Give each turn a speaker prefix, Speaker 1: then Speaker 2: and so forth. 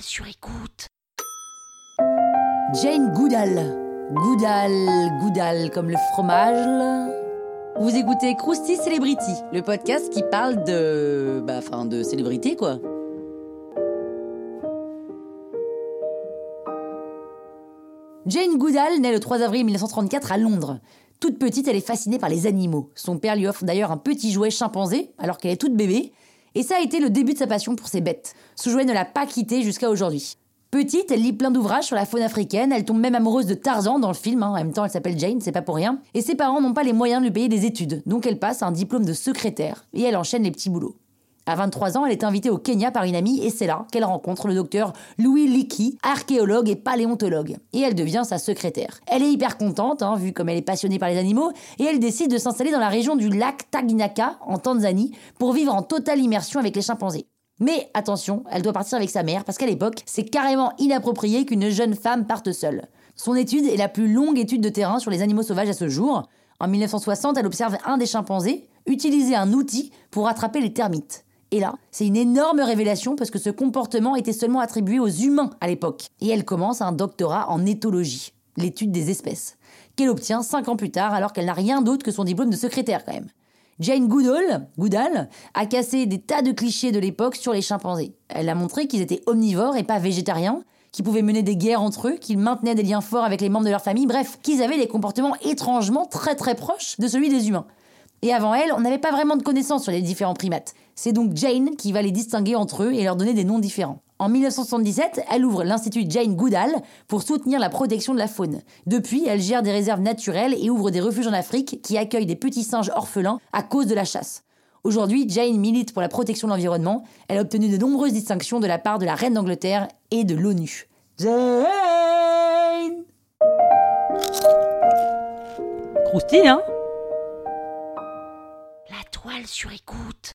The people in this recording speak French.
Speaker 1: sur écoute.
Speaker 2: Jane Goodall. Goodall, Goodall comme le fromage. Vous écoutez Krusty Celebrity, le podcast qui parle de. Bah, de célébrité quoi. Jane Goodall naît le 3 avril 1934 à Londres. Toute petite, elle est fascinée par les animaux. Son père lui offre d'ailleurs un petit jouet chimpanzé alors qu'elle est toute bébé. Et ça a été le début de sa passion pour ces bêtes. Jouet ne l'a pas quitté jusqu'à aujourd'hui. Petite, elle lit plein d'ouvrages sur la faune africaine, elle tombe même amoureuse de Tarzan dans le film, hein. en même temps elle s'appelle Jane, c'est pas pour rien. Et ses parents n'ont pas les moyens de lui payer des études, donc elle passe un diplôme de secrétaire, et elle enchaîne les petits boulots. À 23 ans, elle est invitée au Kenya par une amie et c'est là qu'elle rencontre le docteur Louis Leakey, archéologue et paléontologue. Et elle devient sa secrétaire. Elle est hyper contente, hein, vu comme elle est passionnée par les animaux, et elle décide de s'installer dans la région du lac Tanganyika, en Tanzanie, pour vivre en totale immersion avec les chimpanzés. Mais attention, elle doit partir avec sa mère parce qu'à l'époque, c'est carrément inapproprié qu'une jeune femme parte seule. Son étude est la plus longue étude de terrain sur les animaux sauvages à ce jour. En 1960, elle observe un des chimpanzés utiliser un outil pour attraper les termites. Et là, c'est une énorme révélation parce que ce comportement était seulement attribué aux humains à l'époque. Et elle commence un doctorat en éthologie, l'étude des espèces, qu'elle obtient cinq ans plus tard alors qu'elle n'a rien d'autre que son diplôme de secrétaire quand même. Jane Goodall, Goodall a cassé des tas de clichés de l'époque sur les chimpanzés. Elle a montré qu'ils étaient omnivores et pas végétariens, qu'ils pouvaient mener des guerres entre eux, qu'ils maintenaient des liens forts avec les membres de leur famille, bref, qu'ils avaient des comportements étrangement très très proches de celui des humains. Et avant elle, on n'avait pas vraiment de connaissances sur les différents primates. C'est donc Jane qui va les distinguer entre eux et leur donner des noms différents. En 1977, elle ouvre l'Institut Jane Goodall pour soutenir la protection de la faune. Depuis, elle gère des réserves naturelles et ouvre des refuges en Afrique qui accueillent des petits singes orphelins à cause de la chasse. Aujourd'hui, Jane milite pour la protection de l'environnement. Elle a obtenu de nombreuses distinctions de la part de la reine d'Angleterre et de l'ONU. Jane
Speaker 3: Croustille, hein?
Speaker 1: La toile sur écoute.